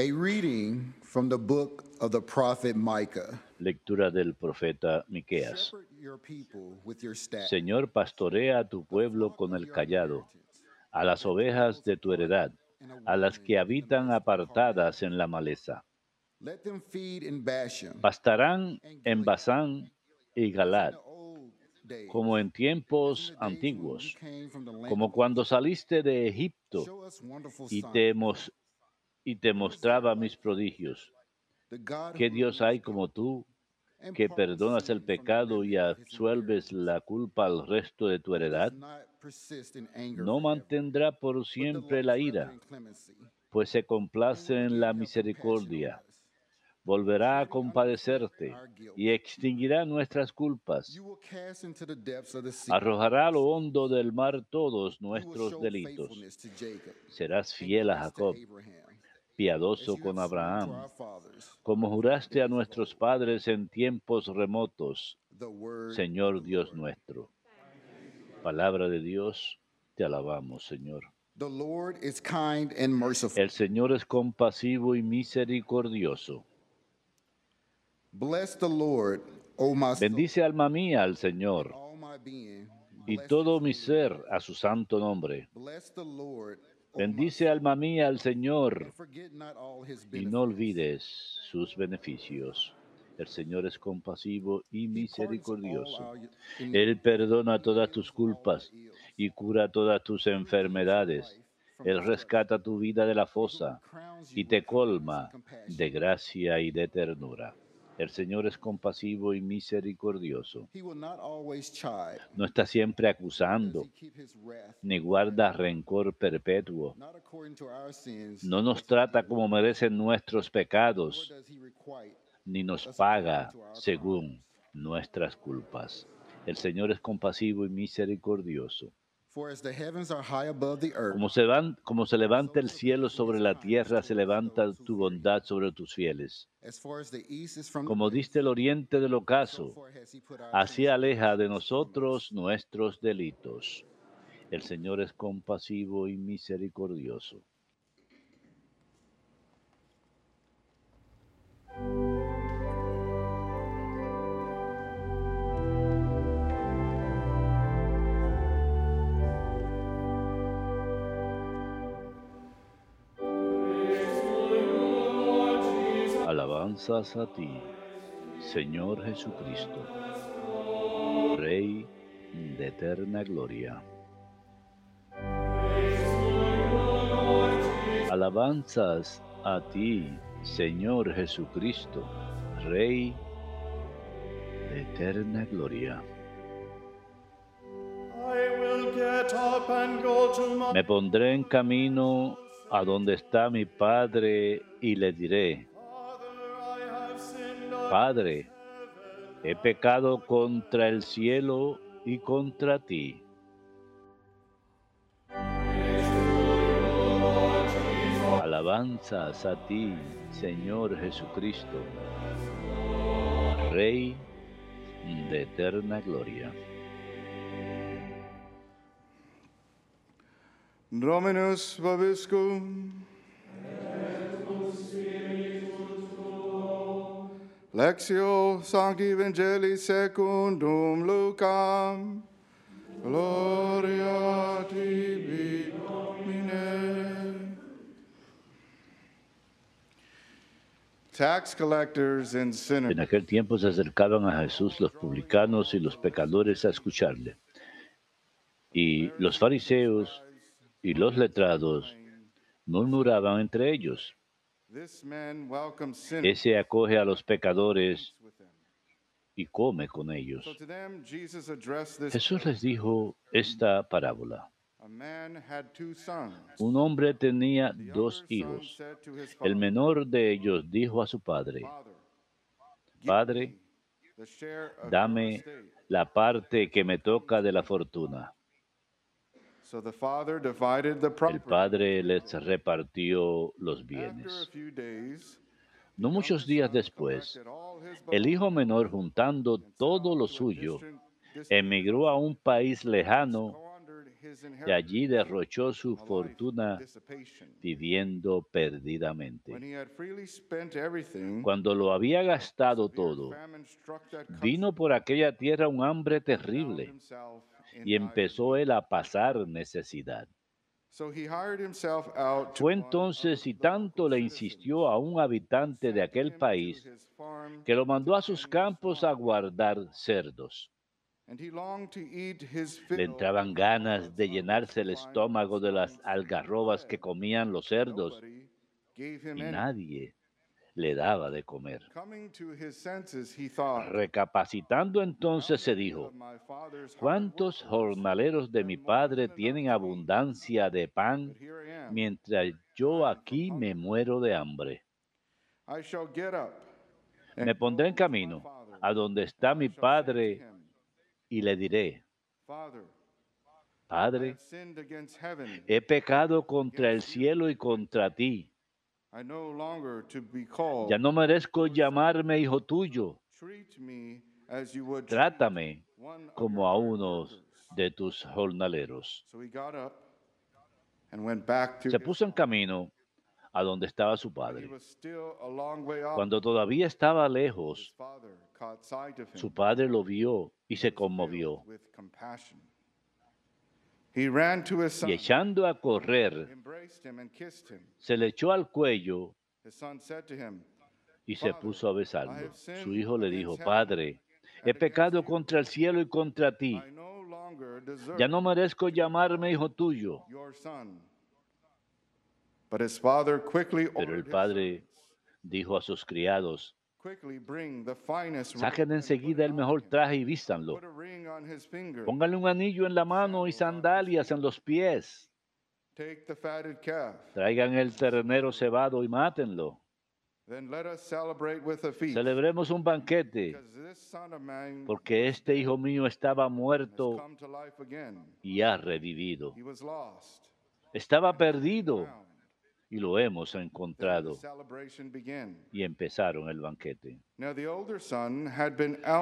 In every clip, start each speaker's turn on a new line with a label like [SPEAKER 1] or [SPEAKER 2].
[SPEAKER 1] A reading from the book of the prophet Micah.
[SPEAKER 2] Lectura del profeta Miqueas. Señor, pastorea a tu pueblo con el callado, a las ovejas de tu heredad, a las que habitan apartadas en la maleza. Pastarán en Basán y Galad, como en tiempos antiguos, como cuando saliste de Egipto y te, y te mostraba mis prodigios. ¿Qué Dios hay como tú, que perdonas el pecado y absuelves la culpa al resto de tu heredad? No mantendrá por siempre la ira, pues se complace en la misericordia. Volverá a compadecerte y extinguirá nuestras culpas. Arrojará a lo hondo del mar todos nuestros delitos. Serás fiel a Jacob, piadoso con Abraham, como juraste a nuestros padres en tiempos remotos, Señor Dios nuestro. Palabra de Dios, te alabamos, Señor. El Señor es compasivo y misericordioso. Bendice alma mía al Señor y todo mi ser a su santo nombre. Bendice alma mía al Señor y no olvides sus beneficios. El Señor es compasivo y misericordioso. Él perdona todas tus culpas y cura todas tus enfermedades. Él rescata tu vida de la fosa y te colma de gracia y de ternura. El Señor es compasivo y misericordioso. No está siempre acusando, ni guarda rencor perpetuo. No nos trata como merecen nuestros pecados, ni nos paga según nuestras culpas. El Señor es compasivo y misericordioso. Como se, van- como se levanta el cielo sobre la tierra, se levanta tu bondad sobre tus fieles. Como diste el oriente del
[SPEAKER 1] so
[SPEAKER 2] ocaso, así aleja de nosotros nuestros delitos. El Señor es compasivo y misericordioso. Alabanzas a ti, Señor Jesucristo, Rey de eterna gloria. Alabanzas a ti, Señor Jesucristo, Rey de eterna gloria. Me pondré en camino a donde está mi Padre y le diré, Padre, he pecado contra el cielo y contra ti. Alabanzas a ti, Señor Jesucristo, Rey de eterna gloria.
[SPEAKER 1] Dominus vobiscum. Lectio Sancti Evangelii secundum Lucam. Gloria Domine. Tax collectors and sinners
[SPEAKER 2] En aquel tiempo se acercaban a Jesús los publicanos y los pecadores a escucharle. Y los fariseos y los letrados murmuraban entre ellos. Ese acoge a los pecadores y come con ellos. Jesús les dijo esta parábola. Un hombre tenía dos hijos. El menor de ellos dijo a su padre, Padre, dame
[SPEAKER 1] estate."
[SPEAKER 2] la parte que me toca de la fortuna.
[SPEAKER 1] So the father divided the
[SPEAKER 2] El padre les repartió los bienes. No muchos días después, el hijo menor, juntando todo lo suyo, emigró a un país lejano y allí derrochó su fortuna viviendo perdidamente. Cuando lo había gastado todo, vino por aquella tierra un hambre terrible y
[SPEAKER 1] dire
[SPEAKER 2] empezó él a pasar necesidad. Fue entonces y tanto le insistió a un habitante de aquel país que lo mandó a sus campos a guardar cerdos. Le entraban ganas de llenarse el estómago de las algarrobas que comían los cerdos y nadie le daba de comer. Recapacitando
[SPEAKER 1] "Now
[SPEAKER 2] entonces se dijo, ¿cuántos jornaleros de mi padre tienen abundancia de pan mientras yo aquí me muero de hambre? Me pondré en camino a donde está mi padre y le diré, Padre, he pecado contra el cielo y contra ti. Ya no merezco llamarme hijo tuyo.
[SPEAKER 1] Treat me as you would treat
[SPEAKER 2] Trátame como a unos
[SPEAKER 1] workers."
[SPEAKER 2] de tus jornaleros.
[SPEAKER 1] So he got up and went back to
[SPEAKER 2] Se puso en camino a donde estaba su padre. Cuando todavía estaba lejos, su padre lo vio y se conmovió.
[SPEAKER 1] with compassion. He ran to his son,
[SPEAKER 2] Y echando a correr, se le echó al cuello
[SPEAKER 1] His son said to him,
[SPEAKER 2] y se puso a besarlo. Su hijo le dijo, Padre, he pecado contra el cielo y contra ti. Ya no merezco llamarme hijo tuyo.
[SPEAKER 1] your son. But his father quickly
[SPEAKER 2] Pero el padre
[SPEAKER 1] servants,
[SPEAKER 2] dijo a sus criados, saquen enseguida el mejor traje y vístanlo. Pónganle un anillo en la mano y sandalias en los pies. Traigan el ternero cebado y mátenlo. Celebremos un banquete, porque este hijo mío estaba muerto y ha revivido. Estaba perdido. Y lo hemos encontrado. Y empezaron el banquete.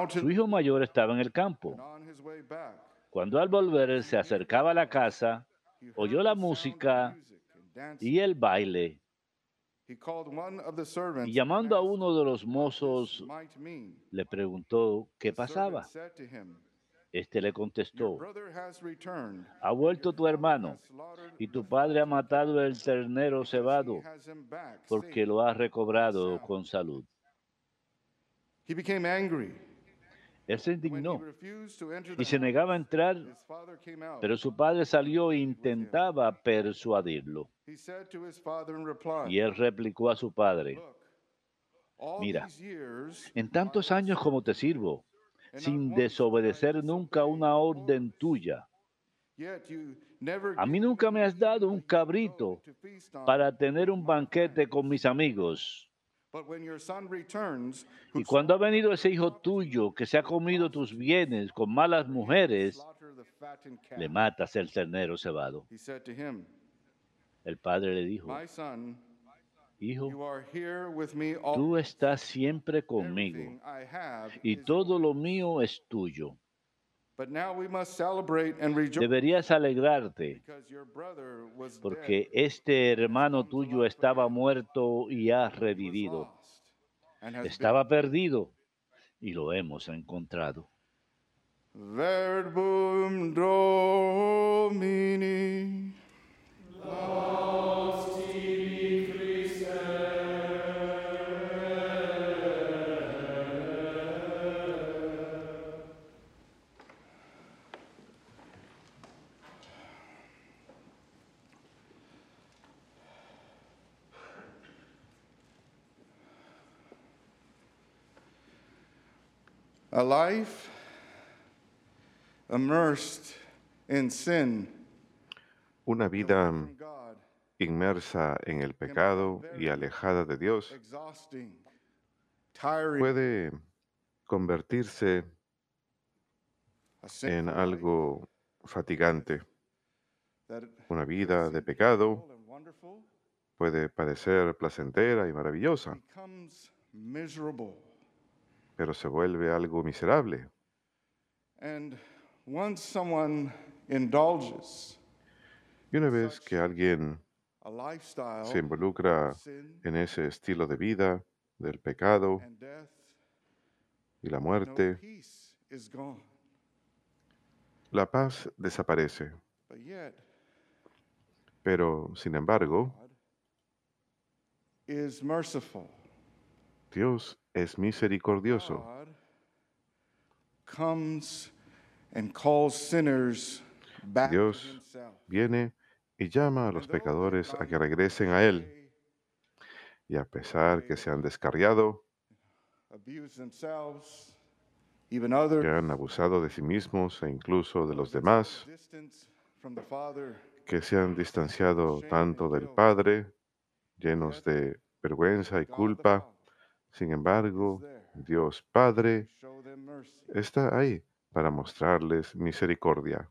[SPEAKER 2] Su hijo mayor estaba en el campo. Cuando al volver se acercaba a la casa, oyó la música y el baile, y
[SPEAKER 1] and
[SPEAKER 2] llamando a uno de los mozos, le preguntó qué pasaba. Este le contestó, ha vuelto tu hermano, y tu padre ha matado el ternero cebado, porque lo ha recobrado con salud. Él se indignó y se negaba a entrar, pero su padre salió e intentaba persuadirlo.
[SPEAKER 1] He said to his father in reply,
[SPEAKER 2] Y él replicó a su padre, Mira, en tantos años como te sirvo, sin desobedecer nunca una orden tuya, a mí nunca me has dado un cabrito para tener un banquete con mis amigos. Y cuando ha venido ese hijo tuyo que se ha comido tus bienes con malas mujeres, le matas el ternero cebado. El padre le dijo, hijo, tú estás siempre conmigo y todo lo mío es tuyo. Deberías alegrarte porque este hermano tuyo estaba muerto y ha revivido. Estaba perdido y lo hemos encontrado.
[SPEAKER 1] verbum Domini. A life immersed in sin
[SPEAKER 3] Una vida inmersa en el pecado y alejada de Dios puede convertirse en algo fatigante. Una vida de pecado puede parecer placentera y maravillosa. Pero se vuelve algo miserable.
[SPEAKER 1] And once someone
[SPEAKER 4] indulges
[SPEAKER 3] Y una vez que alguien se involucra en ese estilo de vida del pecado y la muerte, la paz desaparece. Pero, sin embargo. Dios es misericordioso. Dios. Viene y llama a los pecadores a que regresen a Él. Y a pesar que se han descarriado, que han abusado de sí mismos e incluso de los demás, que se han distanciado tanto del Padre, llenos de vergüenza y culpa, sin embargo, Dios Padre está ahí para mostrarles misericordia.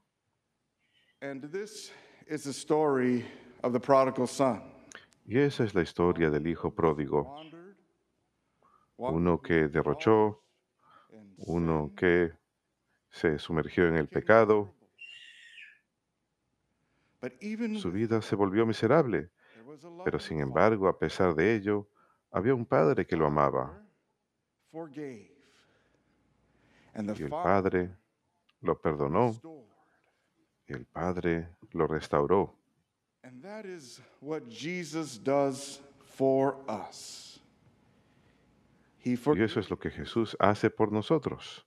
[SPEAKER 3] Y esa es la historia del Hijo pródigo, uno que derrochó, uno que se sumergió en el pecado, su vida se volvió miserable, pero sin embargo, a pesar de ello, había un Padre que lo amaba, y el Padre lo perdonó, y el Padre lo restauró.
[SPEAKER 4] And that is what Jesus does for us. He
[SPEAKER 3] Y eso es lo que Jesús hace por nosotros.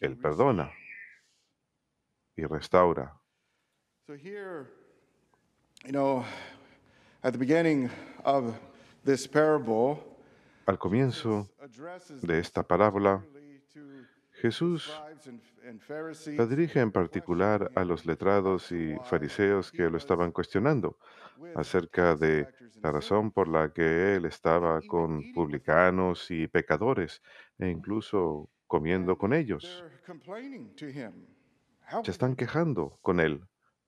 [SPEAKER 3] Él perdona y restaura.
[SPEAKER 4] So here, you know, at the beginning of
[SPEAKER 3] Al comienzo de esta parábola, Jesús la dirige en particular a los letrados y fariseos que lo estaban cuestionando acerca de la razón por la que él estaba con publicanos y pecadores e incluso comiendo con ellos. Se están quejando con él.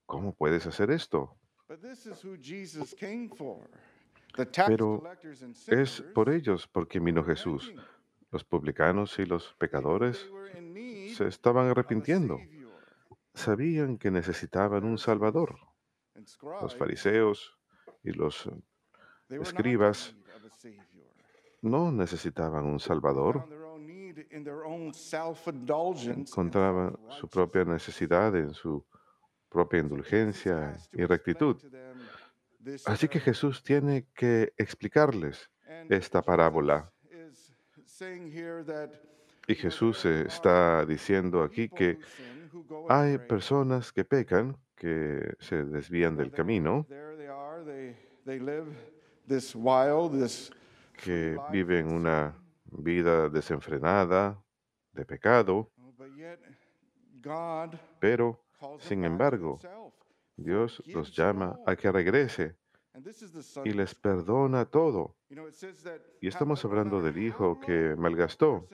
[SPEAKER 3] ¿Cómo puedes hacer esto? Pero Es por ellos por quien vino Jesús. Los publicanos y los pecadores se estaban arrepintiendo. Sabían que necesitaban un Salvador. Los fariseos y los escribas no necesitaban un Salvador. Encontraban su propia necesidad en su propia indulgencia y rectitud. Así que
[SPEAKER 4] parable.
[SPEAKER 3] Jesús tiene que explicarles esta parábola. Y Jesús está diciendo aquí que hay personas que pecan, que se desvían del camino, que viven una vida desenfrenada de pecado, pero sin embargo, Dios los llama a que regrese y les perdona todo. Y estamos hablando del hijo que malgastó.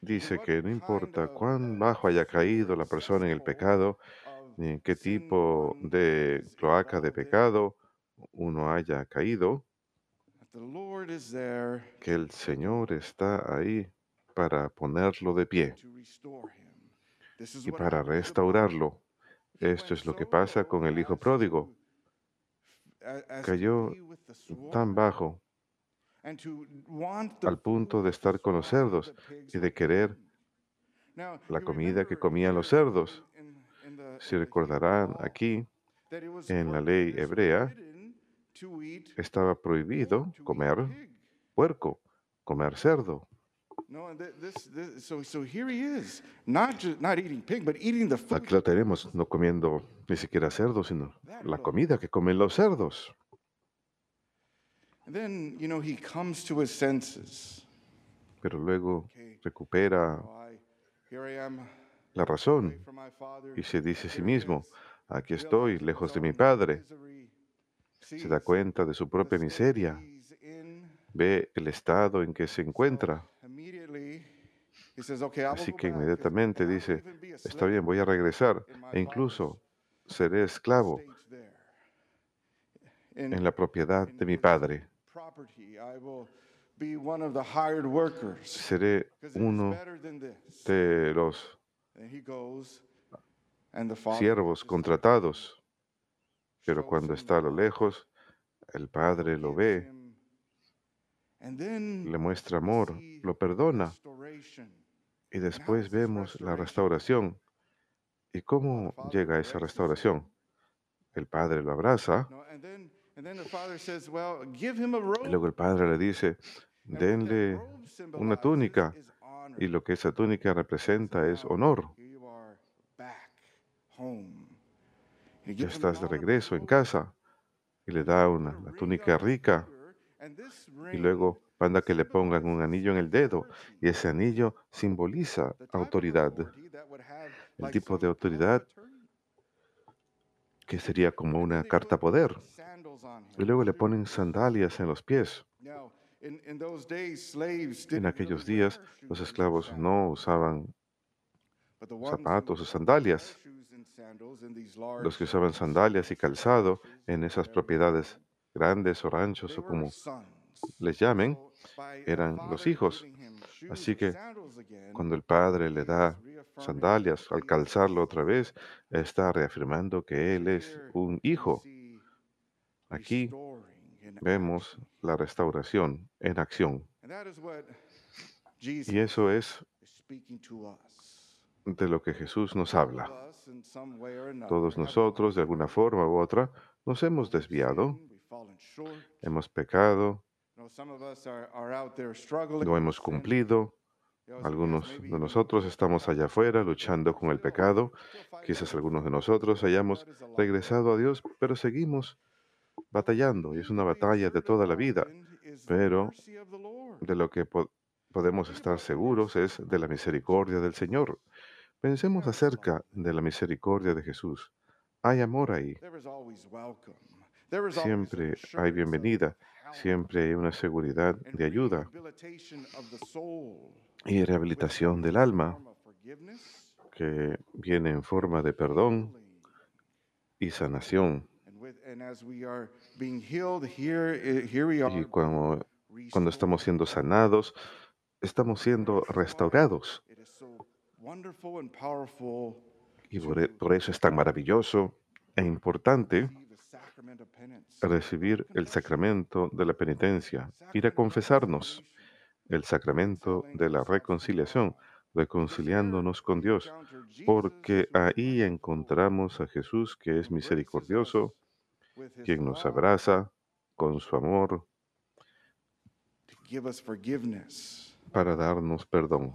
[SPEAKER 3] Dice que no importa cuán bajo haya caído la persona en el pecado, ni en qué tipo de cloaca de pecado uno haya caído, que el Señor está ahí para ponerlo de pie y para restaurarlo. Esto es lo que pasa con el hijo pródigo. Cayó tan bajo al punto de estar con los cerdos y de querer la comida que comían los cerdos. Si recordarán aquí, en la ley hebrea, estaba prohibido comer puerco, comer cerdo.
[SPEAKER 4] No, and thi- this, this, so, so here he is, not just not eating pig, but eating the food.
[SPEAKER 3] Aquí lo tenemos, no comiendo ni siquiera cerdo, sino la comida que comen los cerdos.
[SPEAKER 4] And then, you know, he comes to his senses.
[SPEAKER 3] Pero luego recupera
[SPEAKER 4] oh,
[SPEAKER 3] la razón
[SPEAKER 4] from my father.
[SPEAKER 3] y se dice a sí mismo,
[SPEAKER 4] is,
[SPEAKER 3] aquí estoy,
[SPEAKER 4] realizes
[SPEAKER 3] lejos
[SPEAKER 4] his
[SPEAKER 3] de mi
[SPEAKER 4] own
[SPEAKER 3] padre.
[SPEAKER 4] misery,
[SPEAKER 3] Se da
[SPEAKER 4] sees
[SPEAKER 3] cuenta de su
[SPEAKER 4] the
[SPEAKER 3] propia
[SPEAKER 4] state
[SPEAKER 3] miseria, ve el estado en que se encuentra. Así que inmediatamente
[SPEAKER 4] will
[SPEAKER 3] dice, está bien, voy a regresar e incluso seré esclavo en la propiedad de mi padre. Seré uno de los siervos contratados, pero cuando está a lo lejos, el Padre lo ve, le muestra amor, lo perdona. Y después
[SPEAKER 4] this
[SPEAKER 3] vemos la restauración. ¿Y cómo llega esa restauración? El Padre lo abraza.
[SPEAKER 4] No, and then and then the father says, "Well, give him a
[SPEAKER 3] y
[SPEAKER 4] robe."
[SPEAKER 3] luego el Padre le dice, denle una túnica. y lo que esa túnica representa es honor. Ya estás de regreso en casa. Y le da una
[SPEAKER 4] put a
[SPEAKER 3] la
[SPEAKER 4] ring
[SPEAKER 3] túnica rica. y luego manda que le pongan un anillo en el dedo y ese anillo simboliza autoridad, el tipo de autoridad que sería como una carta poder. Y luego le ponen sandalias en los pies. En aquellos días los esclavos no usaban zapatos o sandalias. Los que usaban sandalias y calzado en esas propiedades grandes o ranchos o como. Les llamen, eran los hijos. Así que cuando el Padre le da sandalias, al calzarlo otra vez, está reafirmando que Él es un hijo. Aquí vemos la restauración en acción. Y eso es de lo que Jesús nos habla. Todos nosotros, de alguna forma u otra, nos hemos desviado, hemos pecado,
[SPEAKER 4] You know, some of us are, are out there struggling
[SPEAKER 3] no hemos cumplido.
[SPEAKER 4] You know, some of us
[SPEAKER 3] Algunos de nosotros estamos allá afuera luchando con el pecado. Quizás algunos de nosotros hayamos regresado a Dios, pero seguimos batallando y es una batalla de toda la vida. Pero
[SPEAKER 4] mercy of the Lord.
[SPEAKER 3] de lo que po- podemos estar seguros es de la misericordia del Señor. Pensemos acerca de la misericordia de Jesús. Hay amor ahí. Siempre hay bienvenida. Siempre hay una seguridad de ayuda y rehabilitación del alma que viene en forma de perdón y sanación.
[SPEAKER 4] And, with, and as we are being healed, here, here we
[SPEAKER 3] Y
[SPEAKER 4] are
[SPEAKER 3] cuando, cuando estamos siendo sanados, estamos siendo restaurados. Y por, e- por eso es tan maravilloso e importante recibir el sacramento de la penitencia, ir a confesarnos, el sacramento de la reconciliación, reconciliándonos con Dios, porque ahí encontramos a Jesús que es misericordioso, quien nos abraza con su amor para darnos perdón,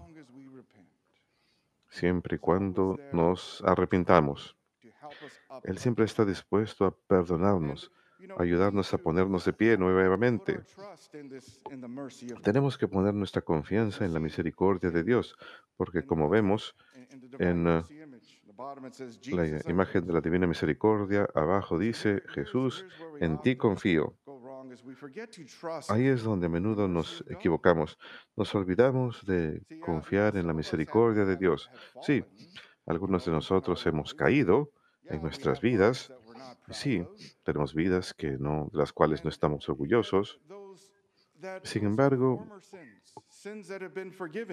[SPEAKER 3] siempre y cuando nos arrepintamos. Él siempre está dispuesto a perdonarnos, a ayudarnos a ponernos de pie nuevamente. Tenemos que poner nuestra confianza en la misericordia de Dios, porque como vemos en, uh, la
[SPEAKER 4] "Jesus, I
[SPEAKER 3] imagen de la divina misericordia, abajo dice, Jesús, en ti confío. Ahí es donde a menudo nos equivocamos. Nos olvidamos de confiar en la misericordia de Dios. Sí, algunos de nosotros hemos caído en nuestras vidas. sí, tenemos vidas que no, de las cuales no estamos orgullosos. Sin embargo.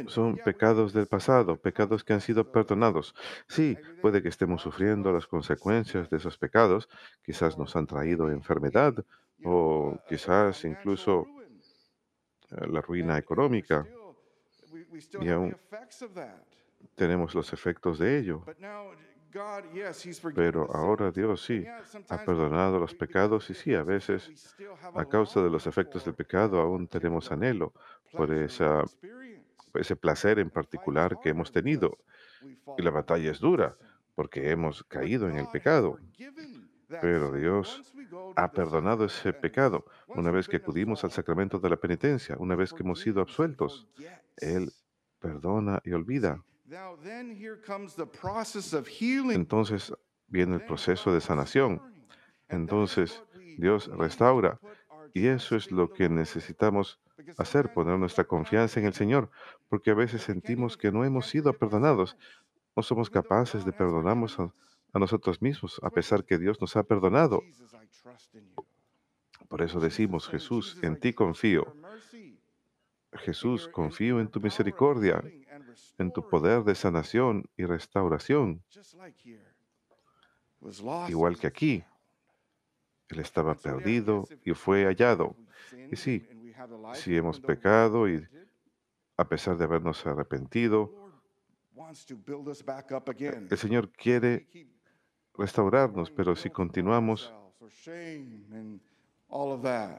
[SPEAKER 3] Son pecados del pasado, pecados que han sido perdonados. Sí, puede que estemos sufriendo las consecuencias de esos pecados. Quizás nos han traído enfermedad o quizás incluso eh, la ruina económica. y aún. Tenemos los efectos de ello. Pero ahora. Dios sí ha perdonado los pecados y sí, a veces
[SPEAKER 4] a
[SPEAKER 3] causa de los efectos del pecado aún tenemos anhelo por esa, ese placer en particular que hemos tenido. Y la batalla es dura porque hemos caído en el pecado. Pero. Dios ha perdonado ese pecado una vez que acudimos al sacramento de la penitencia, una vez que hemos sido absueltos.
[SPEAKER 4] forgets.
[SPEAKER 3] Él perdona y olvida.
[SPEAKER 4] Now then here comes the process of healing.
[SPEAKER 3] Entonces viene el
[SPEAKER 4] Then
[SPEAKER 3] proceso de sanación. Entonces Dios restaura. Y eso es lo
[SPEAKER 4] the
[SPEAKER 3] que necesitamos hacer, poner nuestra confianza en el Señor, porque a veces sentimos que no hemos sido perdonados. No somos capaces de perdonarnos a, nosotros mismos, a pesar que Dios nos ha perdonado. Por eso decimos, Jesús, en ti confío. Jesús, confío en tu misericordia, en tu poder de sanación y restauración. igual que aquí. Él estaba perdido y fue hallado. Y sí, si hemos pecado y a pesar de habernos arrepentido, el Señor quiere restaurarnos, pero si continuamos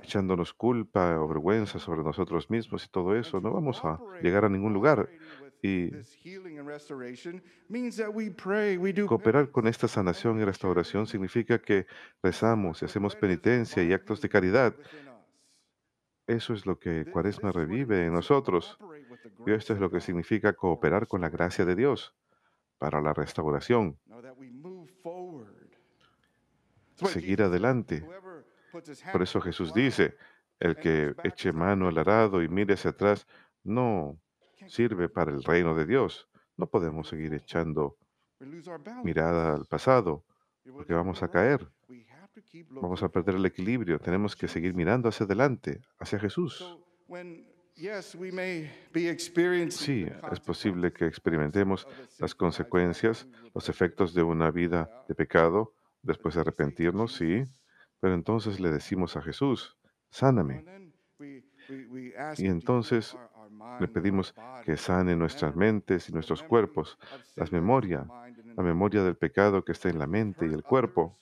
[SPEAKER 3] echándonos culpa o vergüenza sobre nosotros mismos y todo eso, no vamos a llegar a ningún lugar. Y cooperar con esta sanación y restauración significa que rezamos y hacemos penitencia y actos de caridad. Eso es lo que Cuaresma revive en nosotros. Y esto es lo que significa cooperar con la gracia de Dios para la restauración, seguir adelante.
[SPEAKER 4] "Whoever puts his hand
[SPEAKER 3] Por eso Jesús dice, el que eche mano al arado y mire hacia
[SPEAKER 4] God."
[SPEAKER 3] atrás no sirve para el reino de Dios. No podemos seguir echando mirada al pasado, porque vamos a caer, vamos a perder el equilibrio. Tenemos que seguir mirando hacia adelante, hacia Jesús. Sí, es posible que experimentemos las consecuencias, los efectos de una vida de pecado después de arrepentirnos, sí, pero entonces le decimos a Jesús, sáname. Y entonces Le pedimos que sane nuestras mentes y nuestros cuerpos, las
[SPEAKER 4] sin that is in the
[SPEAKER 3] memoria,
[SPEAKER 4] mind and in
[SPEAKER 3] la memoria del pecado que está en la mente y el cuerpo.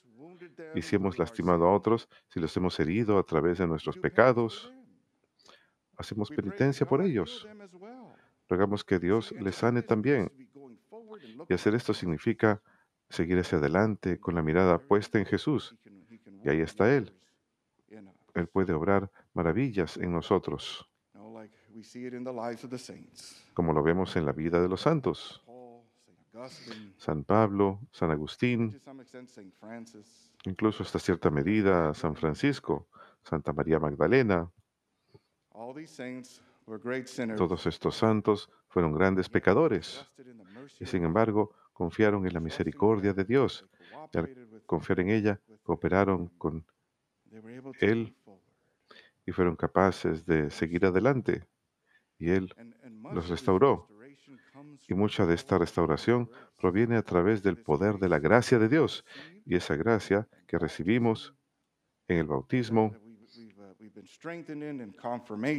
[SPEAKER 3] Y si hemos lastimado a otros, si los hemos herido a través de nuestros pecados, hacemos penitencia por ellos. Rogamos que Dios les sane también. Y hacer
[SPEAKER 4] to
[SPEAKER 3] esto significa seguir hacia adelante con la mirada puesta en Jesús. Y ahí está Él. Él puede obrar maravillas en nosotros, como lo vemos en la vida de los santos. San Pablo, San Agustín, incluso hasta cierta medida San Francisco, Santa María Magdalena.
[SPEAKER 4] All these saints were great sinners.
[SPEAKER 3] Todos estos santos fueron grandes pecadores y sin embargo confiaron en la misericordia de Dios. Y al confiar en ella, cooperaron con Él y fueron capaces de seguir adelante. Y Él los restauró. Y mucha de esta restauración proviene a través del poder de la gracia de Dios. Y esa gracia que recibimos en el bautismo,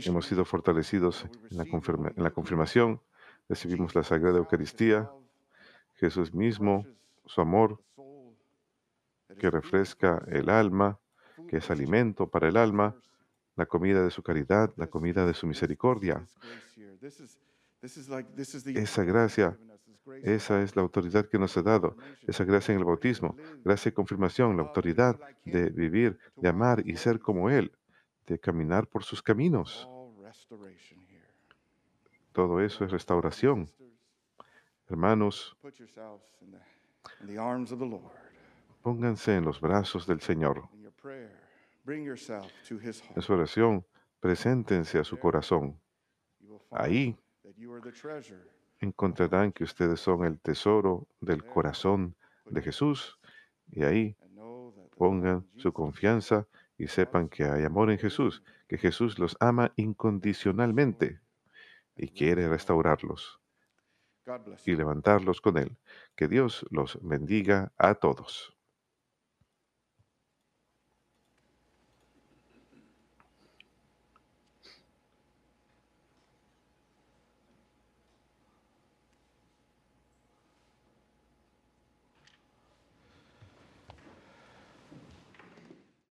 [SPEAKER 4] uh,
[SPEAKER 3] hemos sido fortalecidos en la, confirma- en la confirmación, recibimos la Sagrada Eucaristía, Jesús mismo, su amor que refresca el alma, que es alimento para el alma, la comida de su caridad, la comida de su misericordia. Esa gracia, Esa es la autoridad que nos ha dado, esa gracia en el bautismo, gracia y confirmación, la autoridad de vivir, de amar y ser como Él, de caminar por sus caminos. Todo eso es restauración. Hermanos,
[SPEAKER 4] Put yourselves in the, in the arms of the Lord.
[SPEAKER 3] pónganse en los brazos del Señor.
[SPEAKER 4] In your prayer, bring yourself to His
[SPEAKER 3] En su oración, preséntense a su corazón. Ahí encontrarán que ustedes son el tesoro del corazón de Jesús. Y ahí pongan su confianza y sepan que hay amor en Jesús, que Jesús los ama incondicionalmente y quiere restaurarlos y levantarlos con Él. Que Dios los bendiga a todos.